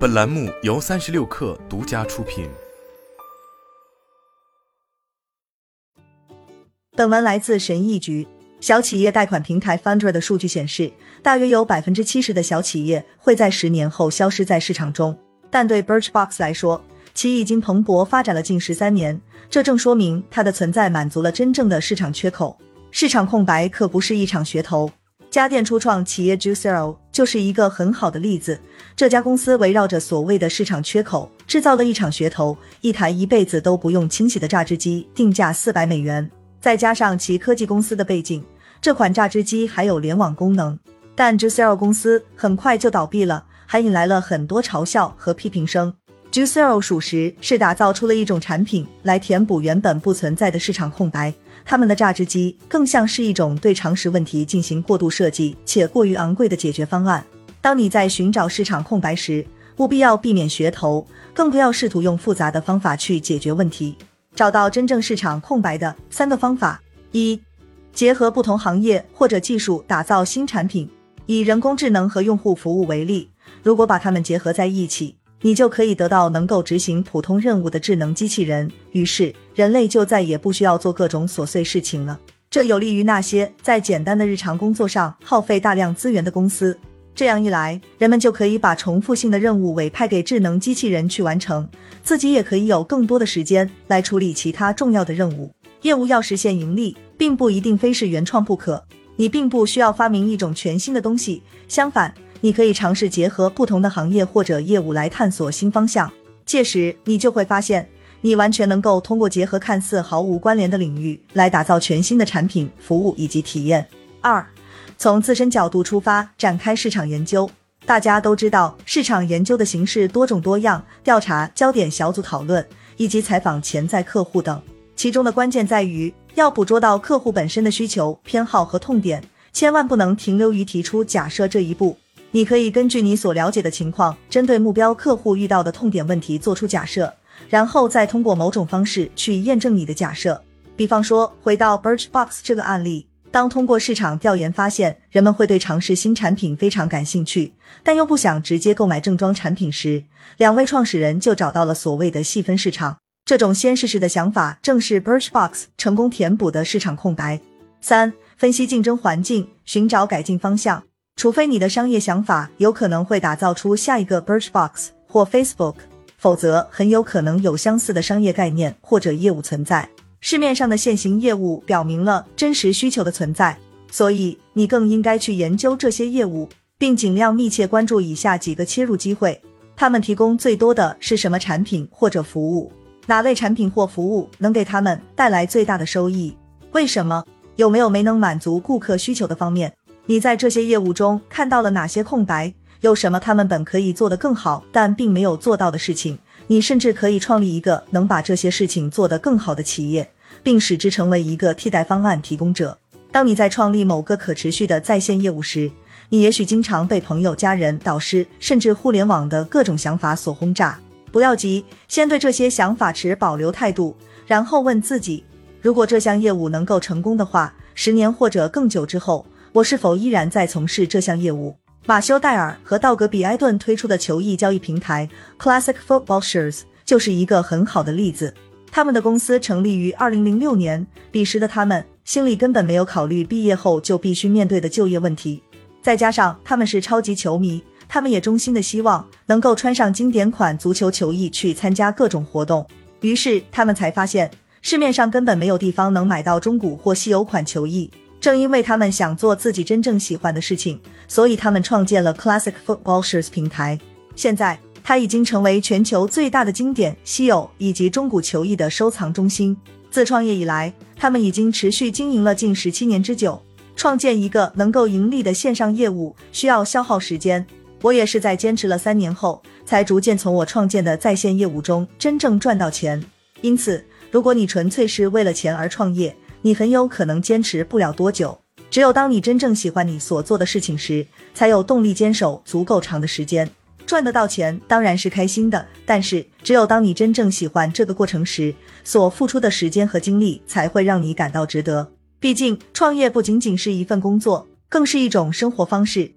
本栏目由三十六氪独家出品。本文来自神意局。小企业贷款平台 Funder 的数据显示，大约有百分之七十的小企业会在十年后消失在市场中。但对 Birchbox 来说，其已经蓬勃发展了近十三年，这正说明它的存在满足了真正的市场缺口。市场空白可不是一场噱头。家电初创企业 Juicero 就是一个很好的例子。这家公司围绕着所谓的市场缺口，制造了一场噱头：一台一辈子都不用清洗的榨汁机，定价四百美元。再加上其科技公司的背景，这款榨汁机还有联网功能。但 Juicero 公司很快就倒闭了，还引来了很多嘲笑和批评声。Juicero 属实是打造出了一种产品来填补原本不存在的市场空白。他们的榨汁机更像是一种对常识问题进行过度设计且过于昂贵的解决方案。当你在寻找市场空白时，务必要避免噱头，更不要试图用复杂的方法去解决问题。找到真正市场空白的三个方法：一、结合不同行业或者技术打造新产品。以人工智能和用户服务为例，如果把它们结合在一起，你就可以得到能够执行普通任务的智能机器人。于是，人类就再也不需要做各种琐碎事情了。这有利于那些在简单的日常工作上耗费大量资源的公司。这样一来，人们就可以把重复性的任务委派给智能机器人去完成，自己也可以有更多的时间来处理其他重要的任务。业务要实现盈利，并不一定非是原创不可。你并不需要发明一种全新的东西，相反，你可以尝试结合不同的行业或者业务来探索新方向。届时，你就会发现，你完全能够通过结合看似毫无关联的领域来打造全新的产品、服务以及体验。二。从自身角度出发，展开市场研究。大家都知道，市场研究的形式多种多样，调查、焦点小组讨论以及采访潜在客户等。其中的关键在于要捕捉到客户本身的需求、偏好和痛点，千万不能停留于提出假设这一步。你可以根据你所了解的情况，针对目标客户遇到的痛点问题做出假设，然后再通过某种方式去验证你的假设。比方说，回到 Birchbox 这个案例。当通过市场调研发现人们会对尝试新产品非常感兴趣，但又不想直接购买正装产品时，两位创始人就找到了所谓的细分市场。这种先试试的想法正是 Birchbox 成功填补的市场空白。三、分析竞争环境，寻找改进方向。除非你的商业想法有可能会打造出下一个 Birchbox 或 Facebook，否则很有可能有相似的商业概念或者业务存在。市面上的现行业务表明了真实需求的存在，所以你更应该去研究这些业务，并尽量密切关注以下几个切入机会：他们提供最多的是什么产品或者服务？哪类产品或服务能给他们带来最大的收益？为什么？有没有没能满足顾客需求的方面？你在这些业务中看到了哪些空白？有什么他们本可以做得更好，但并没有做到的事情？你甚至可以创立一个能把这些事情做得更好的企业，并使之成为一个替代方案提供者。当你在创立某个可持续的在线业务时，你也许经常被朋友、家人、导师，甚至互联网的各种想法所轰炸。不要急，先对这些想法持保留态度，然后问自己：如果这项业务能够成功的话，十年或者更久之后，我是否依然在从事这项业务？马修·戴尔和道格·比埃顿推出的球衣交易平台 Classic Football Shares 就是一个很好的例子。他们的公司成立于2006年，彼时的他们心里根本没有考虑毕业后就必须面对的就业问题。再加上他们是超级球迷，他们也衷心的希望能够穿上经典款足球球衣去参加各种活动。于是他们才发现市面上根本没有地方能买到中古或稀有款球衣。正因为他们想做自己真正喜欢的事情，所以他们创建了 Classic Football Shares 平台。现在，它已经成为全球最大的经典、稀有以及中古球衣的收藏中心。自创业以来，他们已经持续经营了近十七年之久。创建一个能够盈利的线上业务需要消耗时间。我也是在坚持了三年后，才逐渐从我创建的在线业务中真正赚到钱。因此，如果你纯粹是为了钱而创业，你很有可能坚持不了多久。只有当你真正喜欢你所做的事情时，才有动力坚守足够长的时间。赚得到钱当然是开心的，但是只有当你真正喜欢这个过程时，所付出的时间和精力才会让你感到值得。毕竟，创业不仅仅是一份工作，更是一种生活方式。